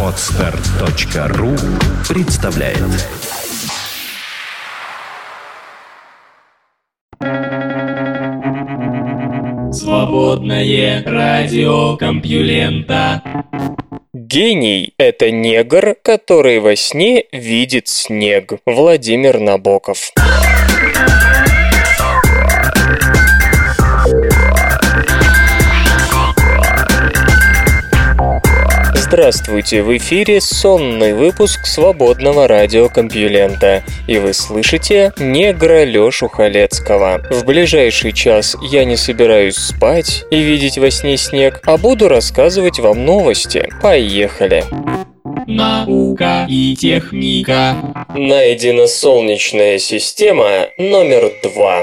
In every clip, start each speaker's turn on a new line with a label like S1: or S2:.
S1: Отстар.ру представляет
S2: Свободное радио Компьюлента
S3: Гений – это негр, который во сне видит снег. Владимир Набоков. Здравствуйте, в эфире сонный выпуск свободного радиокомпьюлента. И вы слышите негра Лёшу Халецкого. В ближайший час я не собираюсь спать и видеть во сне снег, а буду рассказывать вам новости. Поехали!
S2: Наука и техника.
S3: Найдена солнечная система номер два.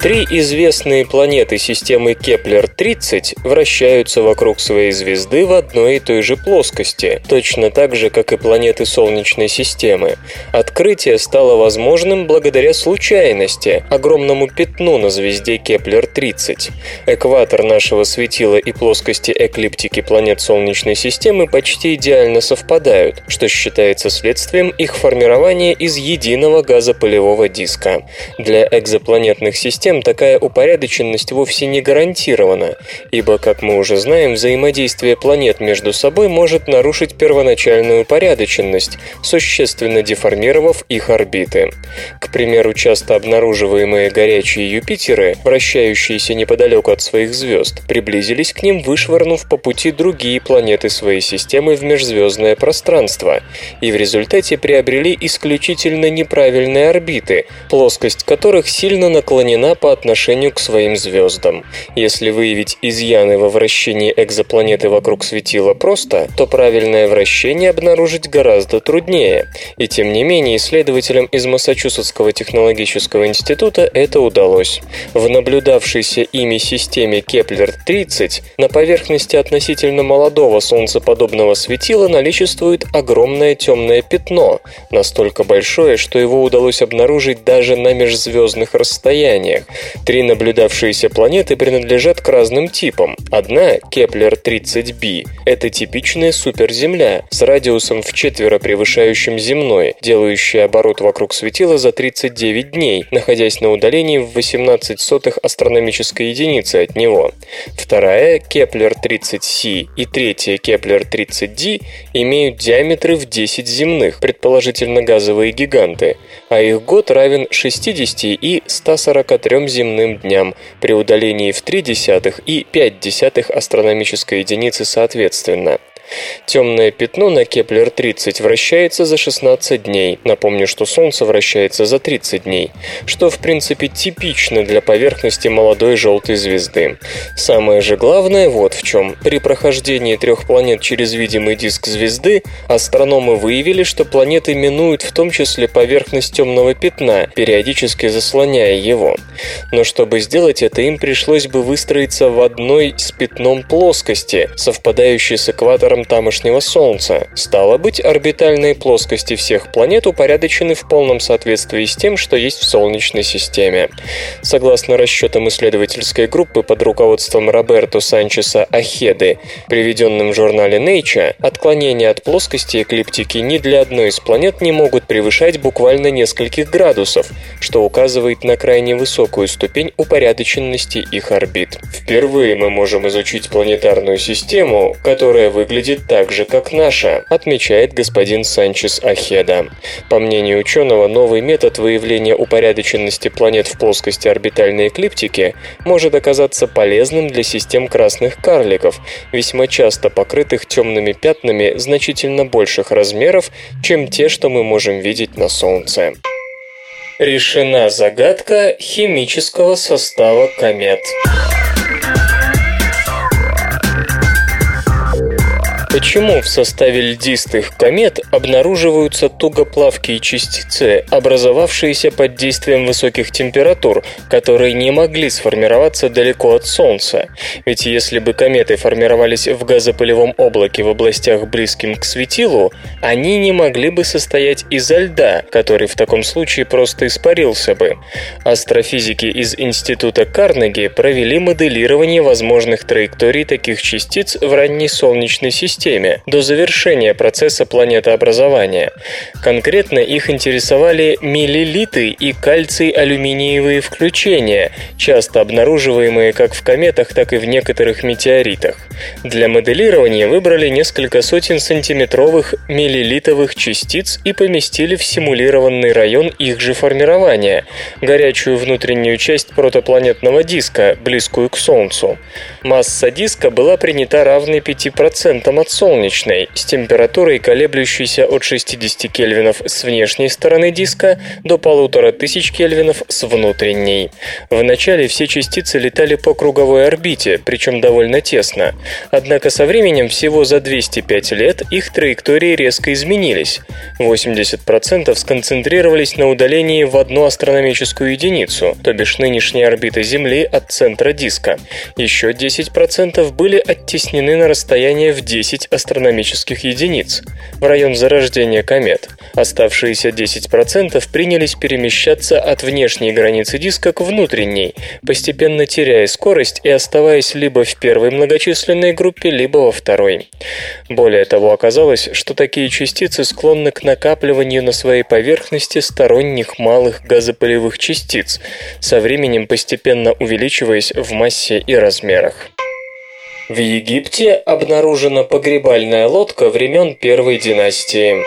S3: Три известные планеты системы Кеплер-30 вращаются вокруг своей звезды в одной и той же плоскости, точно так же, как и планеты Солнечной системы. Открытие стало возможным благодаря случайности, огромному пятну на звезде Кеплер-30. Экватор нашего светила и плоскости эклиптики планет Солнечной системы почти идеально совпадают, что считается следствием их формирования из единого газопылевого диска. Для экзопланетных систем систем такая упорядоченность вовсе не гарантирована, ибо, как мы уже знаем, взаимодействие планет между собой может нарушить первоначальную упорядоченность, существенно деформировав их орбиты. К примеру, часто обнаруживаемые горячие Юпитеры, вращающиеся неподалеку от своих звезд, приблизились к ним, вышвырнув по пути другие планеты своей системы в межзвездное пространство, и в результате приобрели исключительно неправильные орбиты, плоскость которых сильно наклонена по отношению к своим звездам. Если выявить изъяны во вращении экзопланеты вокруг светила просто, то правильное вращение обнаружить гораздо труднее. И тем не менее, исследователям из Массачусетского технологического института это удалось. В наблюдавшейся ими системе Кеплер-30 на поверхности относительно молодого солнцеподобного светила наличествует огромное темное пятно, настолько большое, что его удалось обнаружить даже на межзвездных расстояниях. Три наблюдавшиеся планеты принадлежат к разным типам. Одна, Кеплер-30b, это типичная суперземля с радиусом вчетверо превышающим земной, делающая оборот вокруг светила за 39 дней, находясь на удалении в 18 сотых астрономической единицы от него. Вторая, Кеплер-30c и третья, Кеплер-30d, имеют диаметры в 10 земных, предположительно газовые гиганты, а их год равен 60 и 143 трем земным дням при удалении в 0,3 и 0,5 астрономической единицы соответственно. Темное пятно на Кеплер-30 вращается за 16 дней. Напомню, что Солнце вращается за 30 дней, что в принципе типично для поверхности молодой желтой звезды. Самое же главное вот в чем. При прохождении трех планет через видимый диск звезды астрономы выявили, что планеты минуют в том числе поверхность темного пятна, периодически заслоняя его. Но чтобы сделать это, им пришлось бы выстроиться в одной с пятном плоскости, совпадающей с экватором центром тамошнего Солнца. Стало быть, орбитальные плоскости всех планет упорядочены в полном соответствии с тем, что есть в Солнечной системе. Согласно расчетам исследовательской группы под руководством Роберто Санчеса Ахеды, приведенным в журнале Nature, отклонения от плоскости эклиптики ни для одной из планет не могут превышать буквально нескольких градусов, что указывает на крайне высокую ступень упорядоченности их орбит. Впервые мы можем изучить планетарную систему, которая выглядит выглядит так же, как наша, отмечает господин Санчес Ахеда. По мнению ученого, новый метод выявления упорядоченности планет в плоскости орбитальной эклиптики может оказаться полезным для систем красных карликов, весьма часто покрытых темными пятнами значительно больших размеров, чем те, что мы можем видеть на Солнце. Решена загадка химического состава комет. Почему в составе льдистых комет обнаруживаются тугоплавкие частицы, образовавшиеся под действием высоких температур, которые не могли сформироваться далеко от Солнца? Ведь если бы кометы формировались в газопылевом облаке в областях близким к светилу, они не могли бы состоять изо льда, который в таком случае просто испарился бы. Астрофизики из Института Карнеги провели моделирование возможных траекторий таких частиц в ранней Солнечной системе системе до завершения процесса планетообразования. Конкретно их интересовали миллилиты и кальций-алюминиевые включения, часто обнаруживаемые как в кометах, так и в некоторых метеоритах. Для моделирования выбрали несколько сотен сантиметровых миллилитовых частиц и поместили в симулированный район их же формирования – горячую внутреннюю часть протопланетного диска, близкую к Солнцу. Масса диска была принята равной 5% от солнечной, с температурой, колеблющейся от 60 кельвинов с внешней стороны диска до 1500 кельвинов с внутренней. Вначале все частицы летали по круговой орбите, причем довольно тесно. Однако со временем, всего за 205 лет, их траектории резко изменились. 80% сконцентрировались на удалении в одну астрономическую единицу, то бишь нынешняя орбита Земли от центра диска. Еще 10% были оттеснены на расстояние в 10 10 астрономических единиц в район зарождения комет. Оставшиеся 10% принялись перемещаться от внешней границы диска к внутренней, постепенно теряя скорость и оставаясь либо в первой многочисленной группе, либо во второй. Более того, оказалось, что такие частицы склонны к накапливанию на своей поверхности сторонних малых газопылевых частиц, со временем постепенно увеличиваясь в массе и размерах. В Египте обнаружена погребальная лодка времен Первой династии.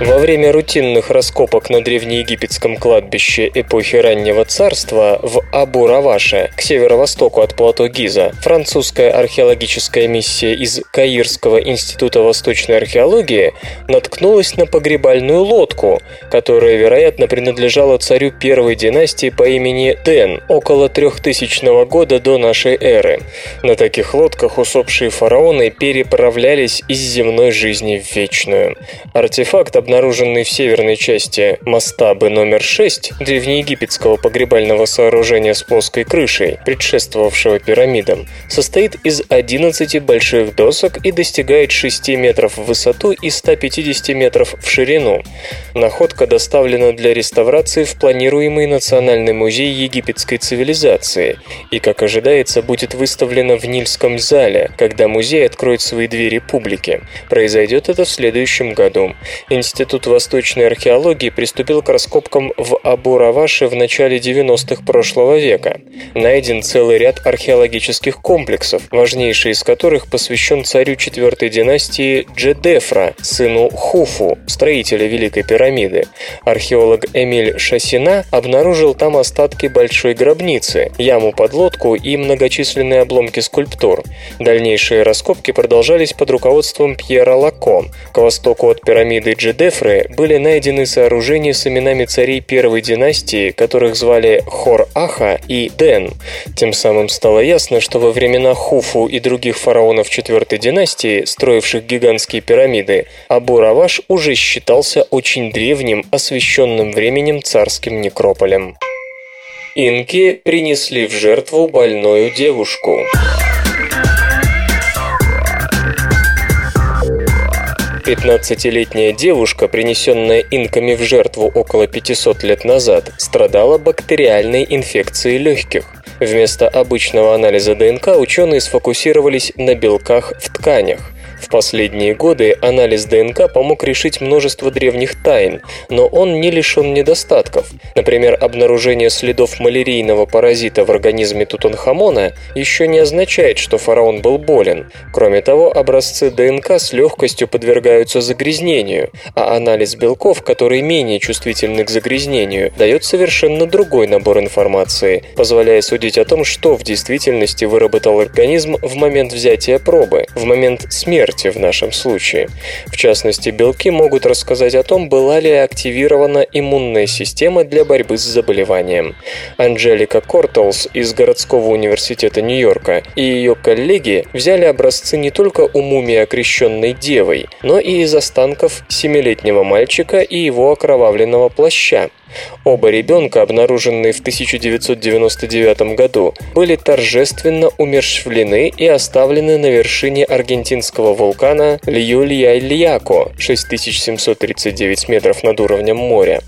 S3: Во время рутинных раскопок на древнеегипетском кладбище эпохи Раннего Царства в Абу-Раваше, к северо-востоку от плато Гиза, французская археологическая миссия из Каирского института восточной археологии наткнулась на погребальную лодку, которая, вероятно, принадлежала царю первой династии по имени Тен около 3000 года до нашей эры. На таких лодках усопшие фараоны переправлялись из земной жизни в вечную. Артефакт обнаруженный в северной части мастабы номер 6 древнеегипетского погребального сооружения с плоской крышей, предшествовавшего пирамидам, состоит из 11 больших досок и достигает 6 метров в высоту и 150 метров в ширину. Находка доставлена для реставрации в планируемый Национальный музей египетской цивилизации и, как ожидается, будет выставлена в Нильском зале, когда музей откроет свои двери публике. Произойдет это в следующем году. Институт Институт восточной археологии приступил к раскопкам в Абу-Раваше в начале 90-х прошлого века. Найден целый ряд археологических комплексов, важнейший из которых посвящен царю четвертой династии Джедефра, сыну Хуфу, строителя Великой пирамиды. Археолог Эмиль Шасина обнаружил там остатки большой гробницы, яму под лодку и многочисленные обломки скульптур. Дальнейшие раскопки продолжались под руководством Пьера Лако. К востоку от пирамиды Джедефра Сефры были найдены сооружения с именами царей первой династии, которых звали Хор-Аха и Ден. Тем самым стало ясно, что во времена Хуфу и других фараонов четвертой династии, строивших гигантские пирамиды, Абу-Раваш уже считался очень древним, освященным временем царским некрополем. Инки принесли в жертву больную девушку. 15-летняя девушка, принесенная инками в жертву около 500 лет назад, страдала бактериальной инфекцией легких. Вместо обычного анализа ДНК ученые сфокусировались на белках в тканях – последние годы анализ ДНК помог решить множество древних тайн, но он не лишен недостатков. Например, обнаружение следов малярийного паразита в организме Тутанхамона еще не означает, что фараон был болен. Кроме того, образцы ДНК с легкостью подвергаются загрязнению, а анализ белков, которые менее чувствительны к загрязнению, дает совершенно другой набор информации, позволяя судить о том, что в действительности выработал организм в момент взятия пробы, в момент смерти, в нашем случае. В частности, белки могут рассказать о том, была ли активирована иммунная система для борьбы с заболеванием. Анджелика Кортлс из городского университета Нью-Йорка и ее коллеги взяли образцы не только у мумии окрещенной девой, но и из останков семилетнего мальчика и его окровавленного плаща. Оба ребенка, обнаруженные в 1999 году, были торжественно умерщвлены и оставлены на вершине аргентинского вулкана Льюлья-Ильяко, 6739 метров над уровнем моря.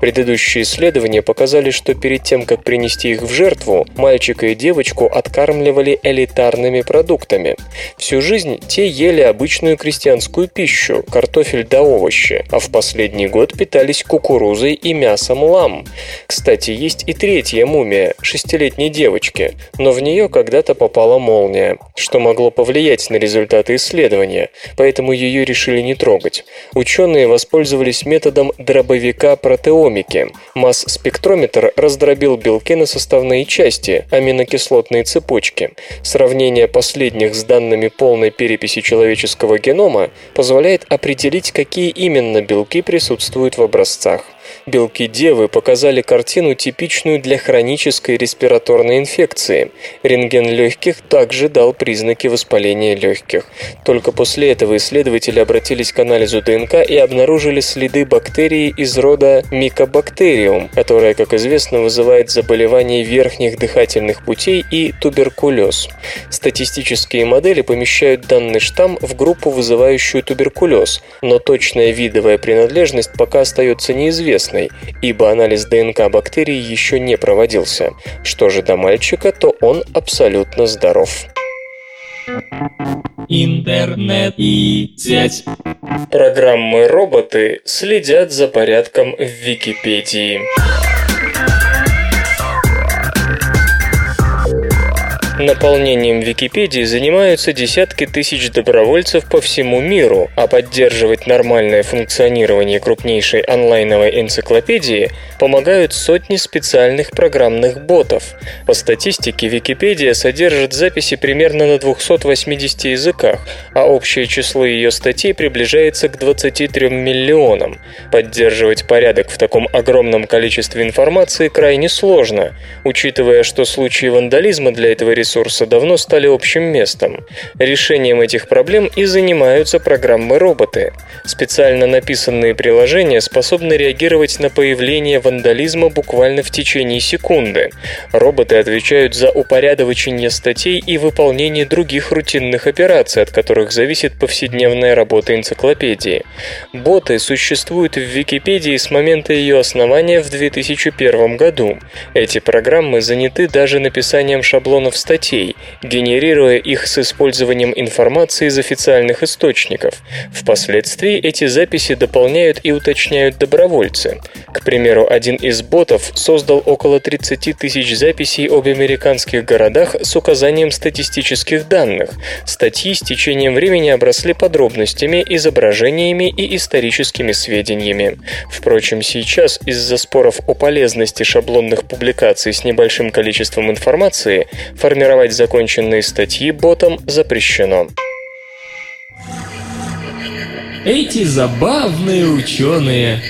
S3: Предыдущие исследования показали, что перед тем, как принести их в жертву, мальчика и девочку откармливали элитарными продуктами. Всю жизнь те ели обычную крестьянскую пищу, картофель да овощи, а в последний год питались кукурузой и мясом мясом лам. Кстати, есть и третья мумия, шестилетней девочки, но в нее когда-то попала молния, что могло повлиять на результаты исследования, поэтому ее решили не трогать. Ученые воспользовались методом дробовика протеомики. Масс-спектрометр раздробил белки на составные части, аминокислотные цепочки. Сравнение последних с данными полной переписи человеческого генома позволяет определить, какие именно белки присутствуют в образцах. Белки девы показали картину, типичную для хронической респираторной инфекции. Рентген легких также дал признаки воспаления легких. Только после этого исследователи обратились к анализу ДНК и обнаружили следы бактерии из рода микобактериум, которая, как известно, вызывает заболевания верхних дыхательных путей и туберкулез. Статистические модели помещают данный штамм в группу, вызывающую туберкулез, но точная видовая принадлежность пока остается неизвестной неизвестной, ибо анализ ДНК бактерий еще не проводился. Что же до мальчика, то он абсолютно здоров.
S2: Интернет и сеть.
S3: Программы-роботы следят за порядком в Википедии. Наполнением Википедии занимаются десятки тысяч добровольцев по всему миру, а поддерживать нормальное функционирование крупнейшей онлайновой энциклопедии помогают сотни специальных программных ботов. По статистике, Википедия содержит записи примерно на 280 языках, а общее число ее статей приближается к 23 миллионам. Поддерживать порядок в таком огромном количестве информации крайне сложно, учитывая, что случаи вандализма для этого ресурса давно стали общим местом. Решением этих проблем и занимаются программы-роботы. Специально написанные приложения способны реагировать на появление вандализма буквально в течение секунды. Роботы отвечают за упорядочение статей и выполнение других рутинных операций, от которых зависит повседневная работа энциклопедии. Боты существуют в Википедии с момента ее основания в 2001 году. Эти программы заняты даже написанием шаблонов статей генерируя их с использованием информации из официальных источников. Впоследствии эти записи дополняют и уточняют добровольцы. К примеру, один из ботов создал около 30 тысяч записей об американских городах с указанием статистических данных. Статьи с течением времени обросли подробностями, изображениями и историческими сведениями. Впрочем, сейчас из-за споров о полезности шаблонных публикаций с небольшим количеством информации формировать законченные статьи ботом запрещено.
S2: Эти забавные ученые.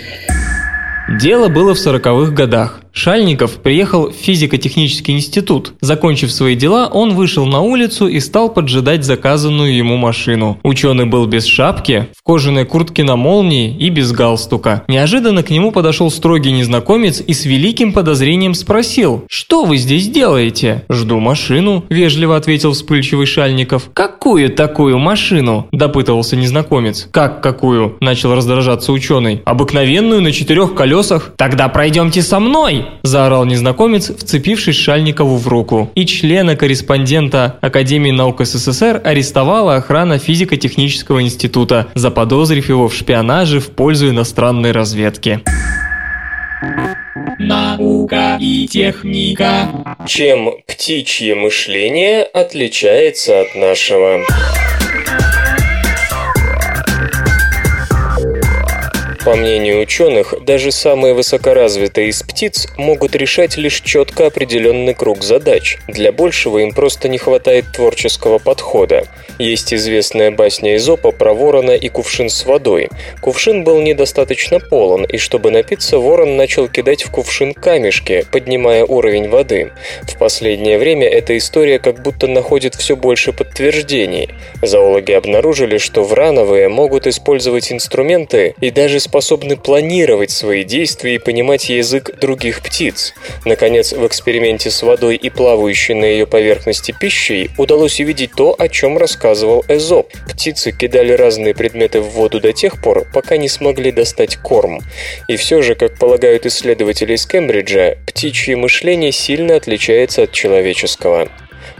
S4: Дело было в сороковых годах. Шальников приехал в физико-технический институт. Закончив свои дела, он вышел на улицу и стал поджидать заказанную ему машину. Ученый был без шапки, в кожаной куртке на молнии и без галстука. Неожиданно к нему подошел строгий незнакомец и с великим подозрением спросил «Что вы здесь делаете?» «Жду машину», – вежливо ответил вспыльчивый Шальников. «Какую такую машину?» – допытывался незнакомец. «Как какую?» – начал раздражаться ученый. «Обыкновенную на четырех колесах?» «Тогда пройдемте со мной!» – заорал незнакомец, вцепившись Шальникову в руку. И члена-корреспондента Академии наук СССР арестовала охрана физико-технического института, заподозрив его в шпионаже в пользу иностранной разведки.
S2: Наука и техника.
S3: Чем птичье мышление отличается от нашего? По мнению ученых, даже самые высокоразвитые из птиц могут решать лишь четко определенный круг задач. Для большего им просто не хватает творческого подхода. Есть известная басня Изопа про ворона и кувшин с водой. Кувшин был недостаточно полон, и чтобы напиться, ворон начал кидать в кувшин камешки, поднимая уровень воды. В последнее время эта история как будто находит все больше подтверждений. Зоологи обнаружили, что врановые могут использовать инструменты и даже способны планировать свои действия и понимать язык других птиц. Наконец, в эксперименте с водой и плавающей на ее поверхности пищей удалось увидеть то, о чем рассказывал Эзоп. Птицы кидали разные предметы в воду до тех пор, пока не смогли достать корм. И все же, как полагают исследователи из Кембриджа, птичье мышление сильно отличается от человеческого.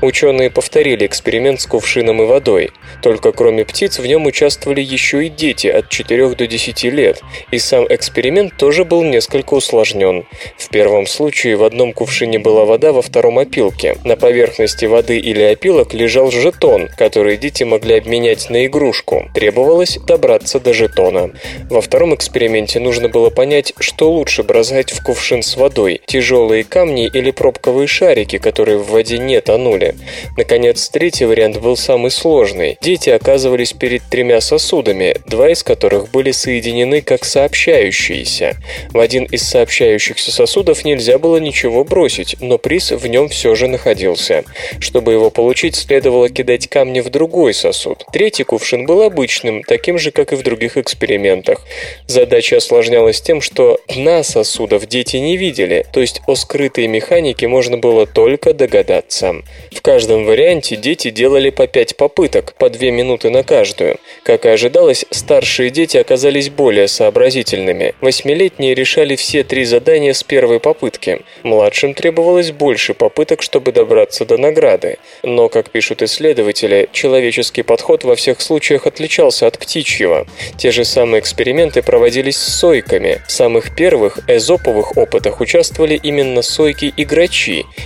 S3: Ученые повторили эксперимент с кувшином и водой. Только кроме птиц в нем участвовали еще и дети от 4 до 10 лет, и сам эксперимент тоже был несколько усложнен. В первом случае в одном кувшине была вода, во втором опилке. На поверхности воды или опилок лежал жетон, который дети могли обменять на игрушку. Требовалось добраться до жетона. Во втором эксперименте нужно было понять, что лучше бросать в кувшин с водой – тяжелые камни или пробковые шарики, которые в воде не тонули. Наконец, третий вариант был самый сложный. Дети оказывались перед тремя сосудами, два из которых были соединены как сообщающиеся. В один из сообщающихся сосудов нельзя было ничего бросить, но приз в нем все же находился. Чтобы его получить, следовало кидать камни в другой сосуд. Третий кувшин был обычным, таким же, как и в других экспериментах. Задача осложнялась тем, что дна сосудов дети не видели, то есть о скрытой механике можно было только догадаться. В каждом варианте дети делали по 5 попыток, по 2 минуты на каждую. Как и ожидалось, старшие дети оказались более сообразительными. Восьмилетние решали все три задания с первой попытки. Младшим требовалось больше попыток, чтобы добраться до награды. Но, как пишут исследователи, человеческий подход во всех случаях отличался от птичьего. Те же самые эксперименты проводились с сойками. В самых первых эзоповых опытах участвовали именно сойки и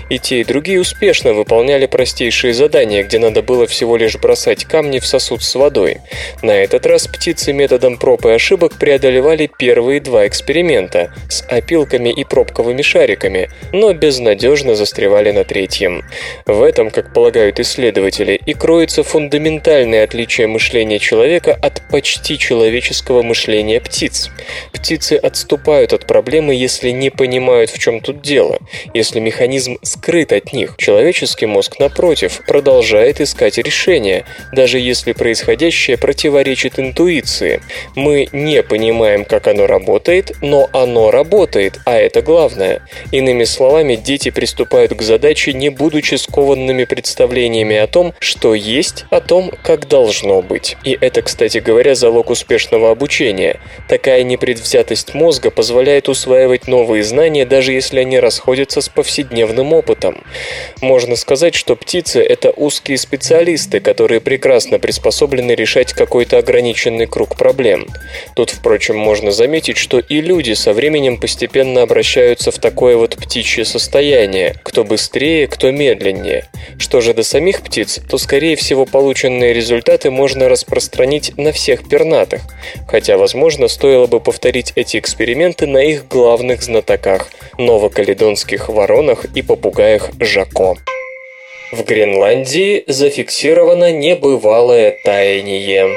S3: и те и другие успешно выполняли выполняли простейшие задания, где надо было всего лишь бросать камни в сосуд с водой. На этот раз птицы методом проб и ошибок преодолевали первые два эксперимента с опилками и пробковыми шариками, но безнадежно застревали на третьем. В этом, как полагают исследователи, и кроется фундаментальное отличие мышления человека от почти человеческого мышления птиц. Птицы отступают от проблемы, если не понимают, в чем тут дело, если механизм скрыт от них. Человеческий мозг мозг, напротив, продолжает искать решение, даже если происходящее противоречит интуиции. Мы не понимаем, как оно работает, но оно работает, а это главное. Иными словами, дети приступают к задаче, не будучи скованными представлениями о том, что есть, о том, как должно быть. И это, кстати говоря, залог успешного обучения. Такая непредвзятость мозга позволяет усваивать новые знания, даже если они расходятся с повседневным опытом. Можно сказать, что птицы – это узкие специалисты, которые прекрасно приспособлены решать какой-то ограниченный круг проблем. Тут, впрочем, можно заметить, что и люди со временем постепенно обращаются в такое вот птичье состояние, кто быстрее, кто медленнее. Что же до самих птиц, то, скорее всего, полученные результаты можно распространить на всех пернатых, хотя, возможно, стоило бы повторить эти эксперименты на их главных знатоках – новокаледонских воронах и попугаях Жако. В Гренландии зафиксировано небывалое таяние.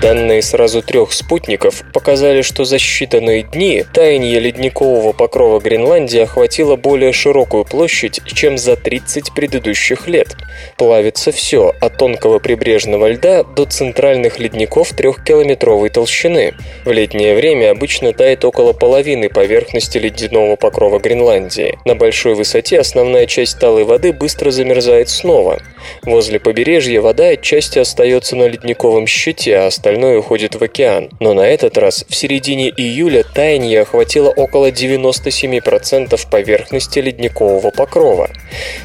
S3: Данные сразу трех спутников показали, что за считанные дни таяние ледникового покрова Гренландии охватило более широкую площадь, чем за 30 предыдущих лет. Плавится все, от тонкого прибрежного льда до центральных ледников трехкилометровой толщины. В летнее время обычно тает около половины поверхности ледяного покрова Гренландии. На большой высоте основная часть талой воды быстро замерзает снова. Возле побережья вода отчасти остается на ледниковом щите, а остальная остальное уходит в океан. Но на этот раз в середине июля таяние охватило около 97% поверхности ледникового покрова.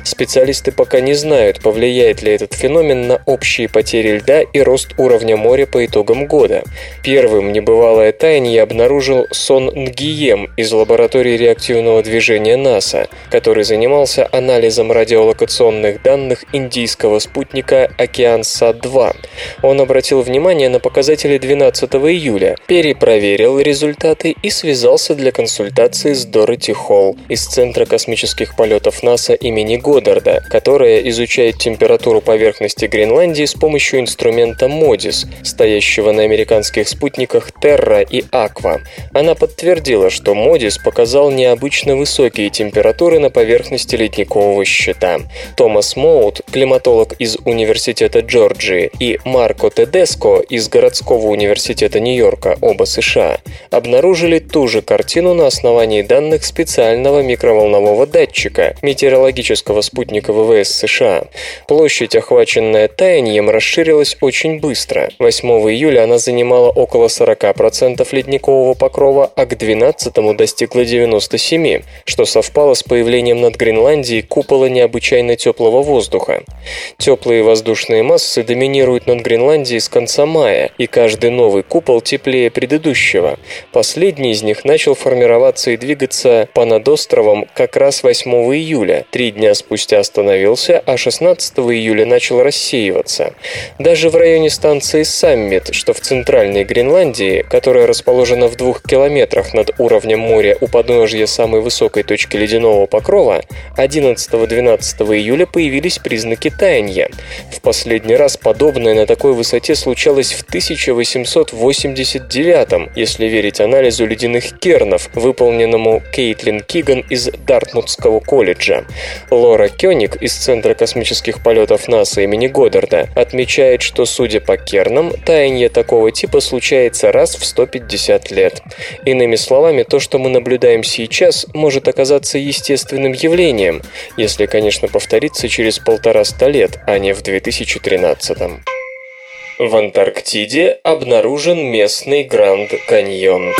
S3: Специалисты пока не знают, повлияет ли этот феномен на общие потери льда и рост уровня моря по итогам года. Первым небывалое таяние обнаружил Сон Нгием из лаборатории реактивного движения НАСА, который занимался анализом радиолокационных данных индийского спутника Океансат-2. Он обратил внимание на показатели 12 июля, перепроверил результаты и связался для консультации с Дороти Холл из Центра космических полетов НАСА имени Годдарда, которая изучает температуру поверхности Гренландии с помощью инструмента MODIS, стоящего на американских спутниках Terra и Aqua. Она подтвердила, что MODIS показал необычно высокие температуры на поверхности ледникового щита. Томас Моут, климатолог из Университета Джорджии, и Марко Тедеско из городского университета Нью-Йорка, оба США, обнаружили ту же картину на основании данных специального микроволнового датчика метеорологического спутника ВВС США. Площадь, охваченная таянием, расширилась очень быстро. 8 июля она занимала около 40% ледникового покрова, а к 12 достигла 97, что совпало с появлением над Гренландией купола необычайно теплого воздуха. Теплые воздушные массы доминируют над Гренландией с конца мая, и каждый новый купол теплее предыдущего. Последний из них начал формироваться и двигаться по над островом как раз 8 июля. Три дня спустя остановился, а 16 июля начал рассеиваться. Даже в районе станции Саммит, что в центральной Гренландии, которая расположена в двух километрах над уровнем моря у подножья самой высокой точки ледяного покрова, 11-12 июля появились признаки таяния. В последний раз подобное на такой высоте случалось в 1889, если верить анализу ледяных кернов, выполненному Кейтлин Киган из Дартмутского колледжа. Лора Кёник из Центра космических полетов НАСА имени Годдарда отмечает, что, судя по кернам, таяние такого типа случается раз в 150 лет. Иными словами, то, что мы наблюдаем сейчас, может оказаться естественным явлением, если, конечно, повторится через полтора-ста лет, а не в 2013 -м. В Антарктиде обнаружен местный Гранд Каньон.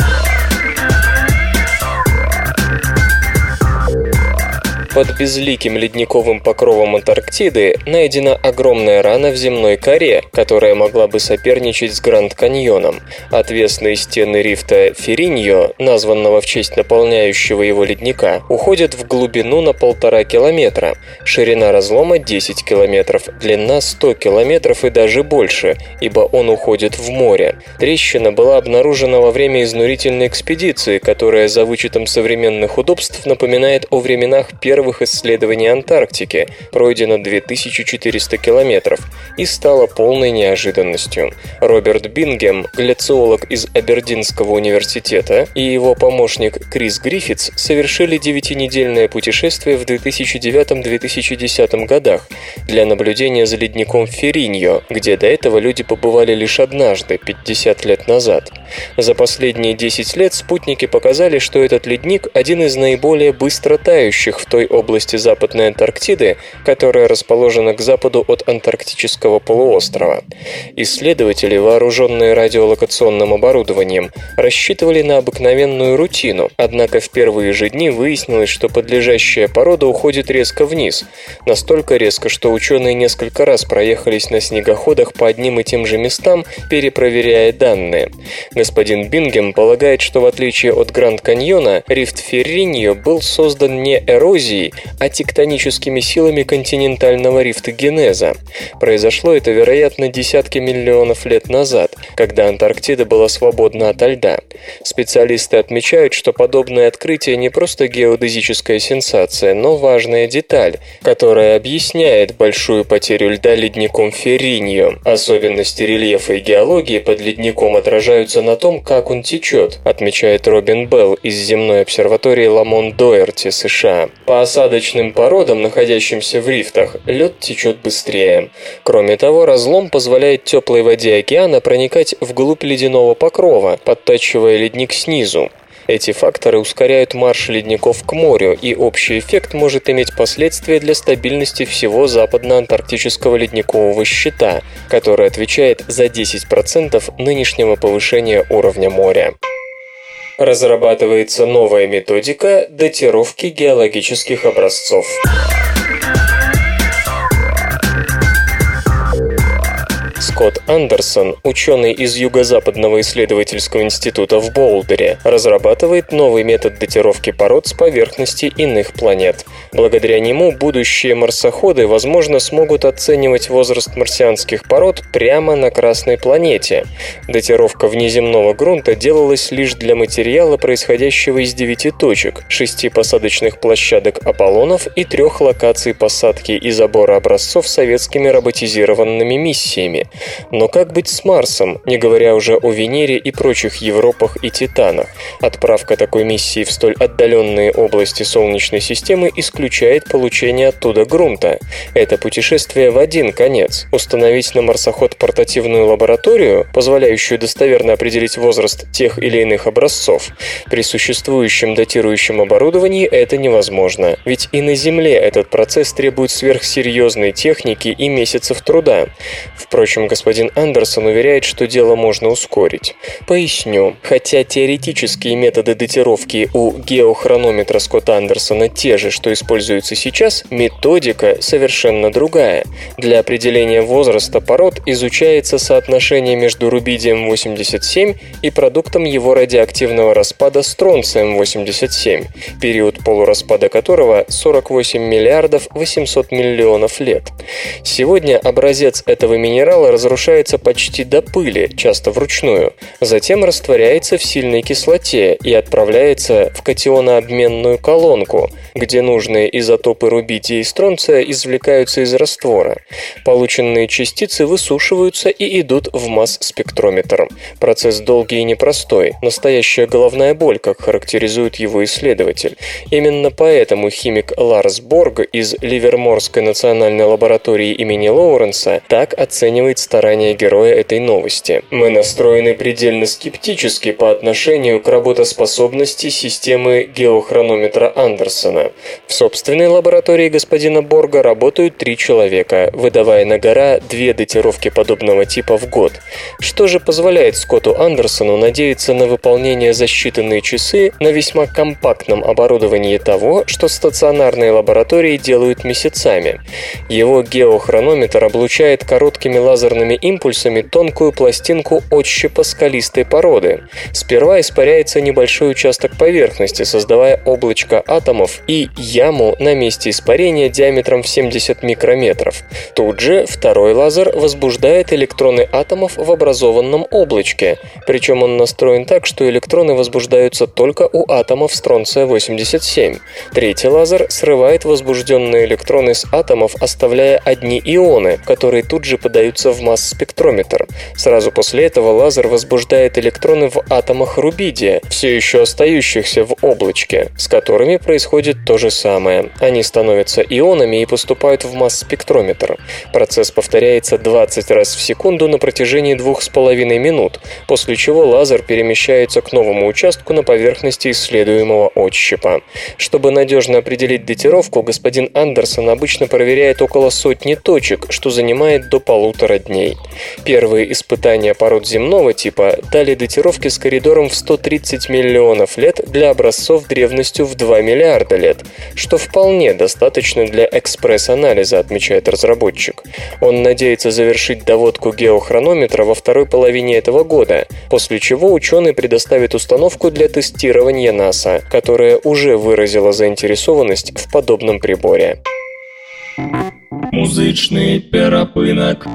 S3: Под безликим ледниковым покровом Антарктиды найдена огромная рана в земной коре, которая могла бы соперничать с Гранд-каньоном. Отвесные стены рифта Фериньо, названного в честь наполняющего его ледника, уходят в глубину на полтора километра. Ширина разлома 10 километров, длина 100 километров и даже больше, ибо он уходит в море. Трещина была обнаружена во время изнурительной экспедиции, которая за вычетом современных удобств напоминает о временах первого первых исследований Антарктики, пройдено 2400 километров, и стало полной неожиданностью. Роберт Бингем, гляциолог из Абердинского университета, и его помощник Крис Гриффитс совершили девятинедельное путешествие в 2009-2010 годах для наблюдения за ледником Фериньо, где до этого люди побывали лишь однажды, 50 лет назад. За последние 10 лет спутники показали, что этот ледник один из наиболее быстро тающих в той области Западной Антарктиды, которая расположена к западу от Антарктического полуострова. Исследователи, вооруженные радиолокационным оборудованием, рассчитывали на обыкновенную рутину, однако в первые же дни выяснилось, что подлежащая порода уходит резко вниз, настолько резко, что ученые несколько раз проехались на снегоходах по одним и тем же местам, перепроверяя данные. Господин Бингем полагает, что в отличие от Гранд-Каньона, рифт Ферриньо был создан не эрозией, Земли, а тектоническими силами континентального рифтогенеза. Произошло это, вероятно, десятки миллионов лет назад, когда Антарктида была свободна от льда. Специалисты отмечают, что подобное открытие не просто геодезическая сенсация, но важная деталь, которая объясняет большую потерю льда ледником Ферриньо. Особенности рельефа и геологии под ледником отражаются на том, как он течет, отмечает Робин Белл из земной обсерватории Ламон-Доерти, США. По осадочным породам, находящимся в рифтах, лед течет быстрее. Кроме того, разлом позволяет теплой воде океана проникать вглубь ледяного покрова, подтачивая ледник снизу. Эти факторы ускоряют марш ледников к морю, и общий эффект может иметь последствия для стабильности всего западно-антарктического ледникового щита, который отвечает за 10% нынешнего повышения уровня моря. Разрабатывается новая методика датировки геологических образцов. Скотт Андерсон, ученый из Юго-Западного исследовательского института в Болдере, разрабатывает новый метод датировки пород с поверхности иных планет. Благодаря нему будущие марсоходы, возможно, смогут оценивать возраст марсианских пород прямо на Красной планете. Датировка внеземного грунта делалась лишь для материала, происходящего из девяти точек, шести посадочных площадок Аполлонов и трех локаций посадки и забора образцов советскими роботизированными миссиями. Но как быть с Марсом, не говоря уже о Венере и прочих Европах и Титанах? Отправка такой миссии в столь отдаленные области Солнечной системы исключает получение оттуда грунта. Это путешествие в один конец. Установить на марсоход портативную лабораторию, позволяющую достоверно определить возраст тех или иных образцов, при существующем датирующем оборудовании это невозможно. Ведь и на Земле этот процесс требует сверхсерьезной техники и месяцев труда. Впрочем, господин Андерсон уверяет, что дело можно ускорить. Поясню. Хотя теоретические методы датировки у геохронометра Скотта Андерсона те же, что используются сейчас, методика совершенно другая. Для определения возраста пород изучается соотношение между рубидием-87 и продуктом его радиоактивного распада стронцием-87, период полураспада которого 48 миллиардов 800 миллионов лет. Сегодня образец этого минерала разрушается почти до пыли, часто вручную, затем растворяется в сильной кислоте и отправляется в катионообменную колонку, где нужные изотопы рубидия и стронция извлекаются из раствора. Полученные частицы высушиваются и идут в масс-спектрометр. Процесс долгий и непростой, настоящая головная боль, как характеризует его исследователь. Именно поэтому химик Ларс Борг из Ливерморской национальной лаборатории имени Лоуренса так оценивает старания героя этой новости. Мы настроены предельно скептически по отношению к работоспособности системы геохронометра Андерсона. В собственной лаборатории господина Борга работают три человека, выдавая на гора две датировки подобного типа в год. Что же позволяет Скотту Андерсону надеяться на выполнение за считанные часы на весьма компактном оборудовании того, что стационарные лаборатории делают месяцами? Его геохронометр облучает короткими лазерными лазерными импульсами тонкую пластинку отщепа скалистой породы. Сперва испаряется небольшой участок поверхности, создавая облачко атомов и яму на месте испарения диаметром в 70 микрометров. Тут же второй лазер возбуждает электроны атомов в образованном облачке, причем он настроен так, что электроны возбуждаются только у атомов стронция-87. Третий лазер срывает возбужденные электроны с атомов, оставляя одни ионы, которые тут же подаются в масс-спектрометр. Сразу после этого лазер возбуждает электроны в атомах рубидия, все еще остающихся в облачке, с которыми происходит то же самое. Они становятся ионами и поступают в масс-спектрометр. Процесс повторяется 20 раз в секунду на протяжении 2,5 минут, после чего лазер перемещается к новому участку на поверхности исследуемого отщепа. Чтобы надежно определить датировку, господин Андерсон обычно проверяет около сотни точек, что занимает до полутора дней. Первые испытания пород земного типа дали датировки с коридором в 130 миллионов лет для образцов древностью в 2 миллиарда лет, что вполне достаточно для экспресс-анализа, отмечает разработчик. Он надеется завершить доводку геохронометра во второй половине этого года, после чего ученый предоставит установку для тестирования НАСА, которая уже выразила заинтересованность в подобном приборе.
S2: Музычный перапынок.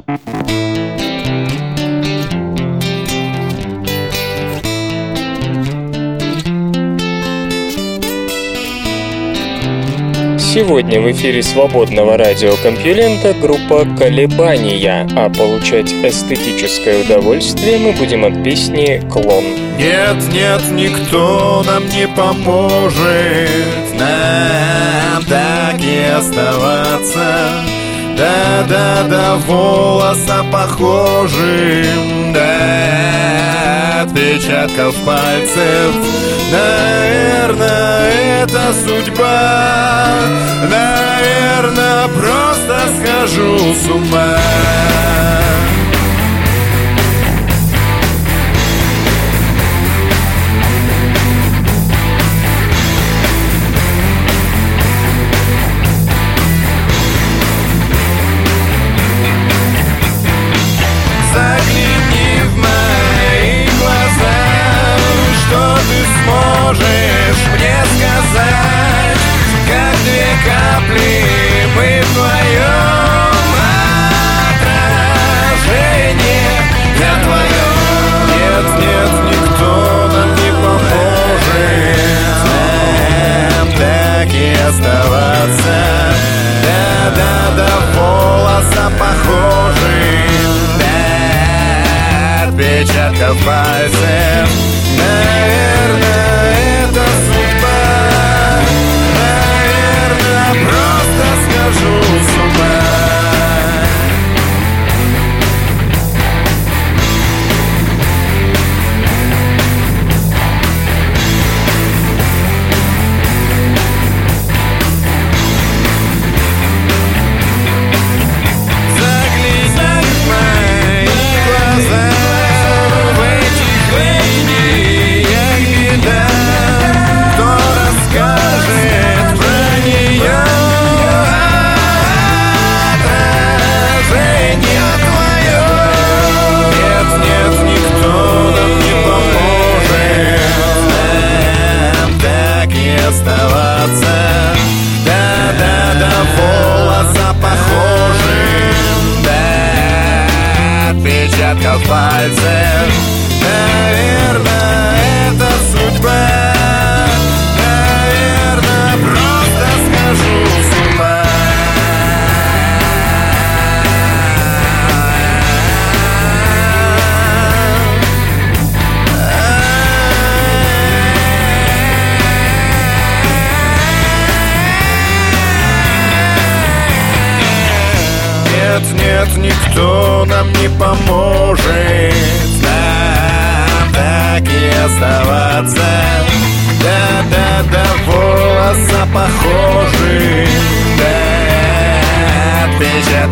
S3: Сегодня в эфире свободного радиокомпьюлента группа «Колебания», а получать эстетическое удовольствие мы будем от песни «Клон».
S5: Нет, нет, никто нам не поможет. Нам так и оставаться. Да-да-да, волоса похожим. Да, отпечатков пальцев. Наверное, это судьба просто схожу с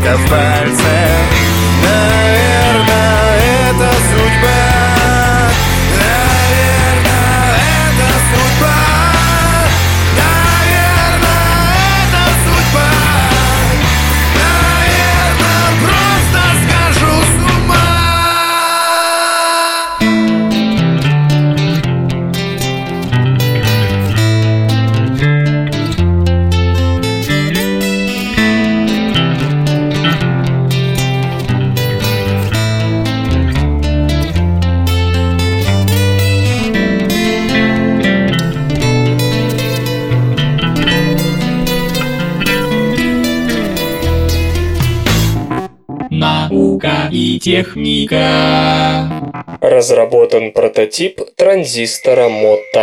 S5: отпечатков пальцев
S3: прототип транзистора Мотта.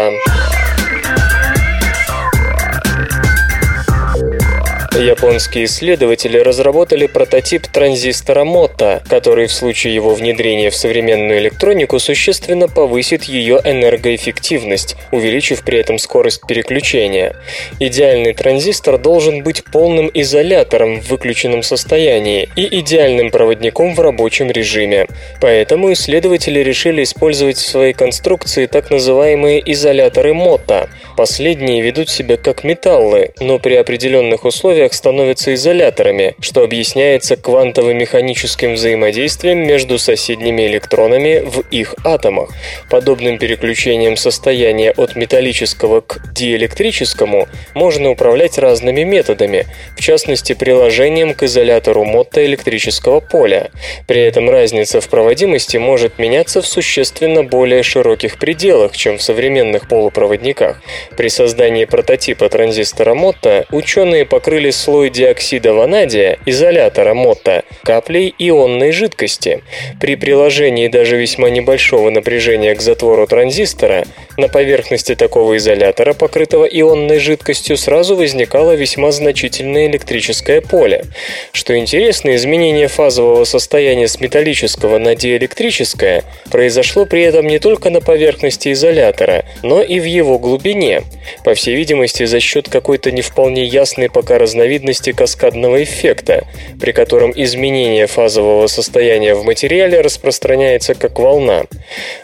S3: Японские исследователи разработали прототип транзистора Мотта, который в случае его внедрения в современную электронику существенно повысит ее энергоэффективность, увеличив при этом скорость переключения. Идеальный транзистор должен быть полным изолятором в выключенном состоянии и идеальным проводником в рабочем режиме. Поэтому исследователи решили использовать в своей конструкции так называемые изоляторы Мотта. Последние ведут себя как металлы, но при определенных условиях становятся изоляторами, что объясняется квантово-механическим взаимодействием между соседними электронами в их атомах. Подобным переключением состояния от металлического к диэлектрическому можно управлять разными методами, в частности приложением к изолятору Мотта электрического поля. При этом разница в проводимости может меняться в существенно более широких пределах, чем в современных полупроводниках. При создании прототипа транзистора Мотта ученые покрыли слой диоксида ванадия, изолятора МОТА, каплей ионной жидкости. При приложении даже весьма небольшого напряжения к затвору транзистора на поверхности такого изолятора, покрытого ионной жидкостью, сразу возникало весьма значительное электрическое поле. Что интересно, изменение фазового состояния с металлического на диэлектрическое произошло при этом не только на поверхности изолятора, но и в его глубине. По всей видимости, за счет какой-то не вполне ясной пока разновидности каскадного эффекта, при котором изменение фазового состояния в материале распространяется как волна.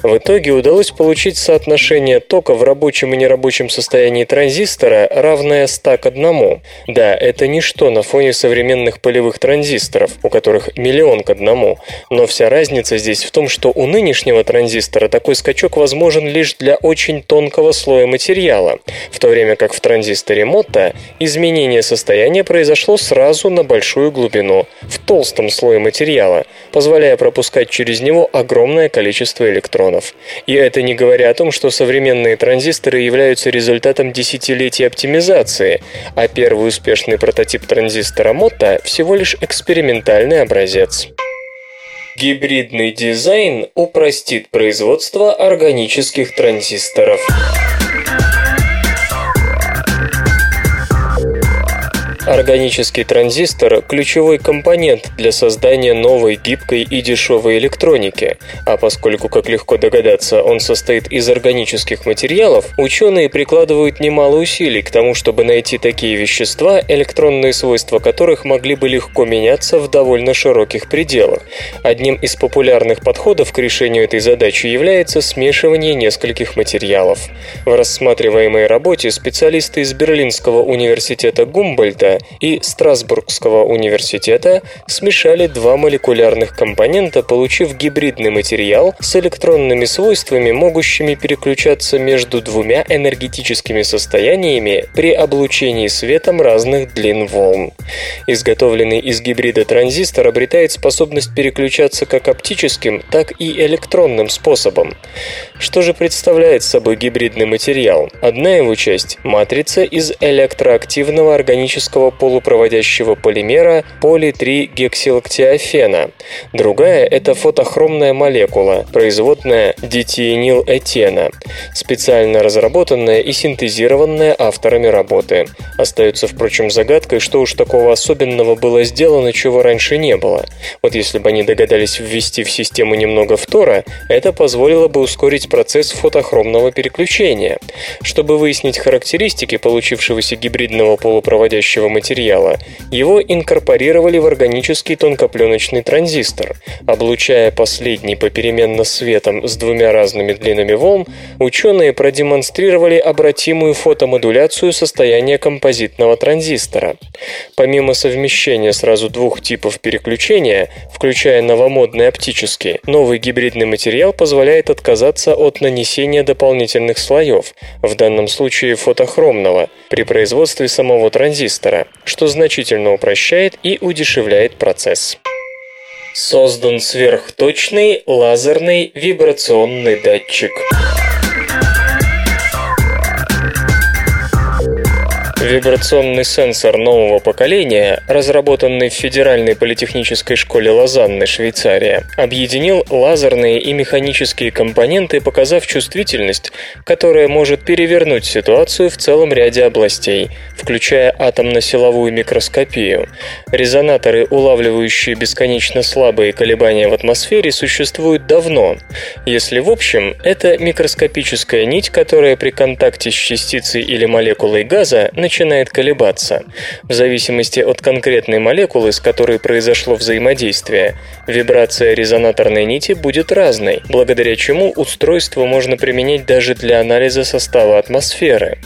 S3: В итоге удалось получить соотношение тока в рабочем и нерабочем состоянии транзистора, равное 100 к 1. Да, это ничто на фоне современных полевых транзисторов, у которых миллион к одному, но вся разница здесь в том, что у нынешнего транзистора такой скачок возможен лишь для очень тонкого слоя материала, в то время как в транзисторе Мотта изменение состояния произошло сразу на большую глубину, в толстом слое материала, позволяя пропускать через него огромное количество электронов. И это не говоря о том, что современные транзисторы являются результатом десятилетий оптимизации, а первый успешный прототип транзистора Мотта всего лишь экспериментальный образец. Гибридный дизайн упростит производство органических транзисторов. Органический транзистор – ключевой компонент для создания новой, гибкой и дешевой электроники. А поскольку, как легко догадаться, он состоит из органических материалов, ученые прикладывают немало усилий к тому, чтобы найти такие вещества, электронные свойства которых могли бы легко меняться в довольно широких пределах. Одним из популярных подходов к решению этой задачи является смешивание нескольких материалов. В рассматриваемой работе специалисты из Берлинского университета Гумбольта и Страсбургского университета смешали два молекулярных компонента, получив гибридный материал с электронными свойствами, могущими переключаться между двумя энергетическими состояниями при облучении светом разных длин волн. Изготовленный из гибрида транзистор обретает способность переключаться как оптическим, так и электронным способом. Что же представляет собой гибридный материал? Одна его часть – матрица из электроактивного органического полупроводящего полимера поли-3-гексилактиофена. Другая – это фотохромная молекула, производная дитиенилэтена, специально разработанная и синтезированная авторами работы. Остается, впрочем, загадкой, что уж такого особенного было сделано, чего раньше не было. Вот если бы они догадались ввести в систему немного фтора, это позволило бы ускорить процесс фотохромного переключения. Чтобы выяснить характеристики получившегося гибридного полупроводящего материала. Его инкорпорировали в органический тонкопленочный транзистор. Облучая последний попеременно светом с двумя разными длинами волн, ученые продемонстрировали обратимую фотомодуляцию состояния композитного транзистора. Помимо совмещения сразу двух типов переключения, включая новомодный оптический, новый гибридный материал позволяет отказаться от нанесения дополнительных слоев, в данном случае фотохромного, при производстве самого транзистора что значительно упрощает и удешевляет процесс. Создан сверхточный лазерный вибрационный датчик. Вибрационный сенсор нового поколения, разработанный в Федеральной политехнической школе Лозанны, Швейцария, объединил лазерные и механические компоненты, показав чувствительность, которая может перевернуть ситуацию в целом ряде областей, включая атомно-силовую микроскопию. Резонаторы, улавливающие бесконечно слабые колебания в атмосфере, существуют давно. Если в общем, это микроскопическая нить, которая при контакте с частицей или молекулой газа начинает колебаться. В зависимости от конкретной молекулы, с которой произошло взаимодействие, вибрация резонаторной нити будет разной, благодаря чему устройство можно применять даже для анализа состава атмосферы.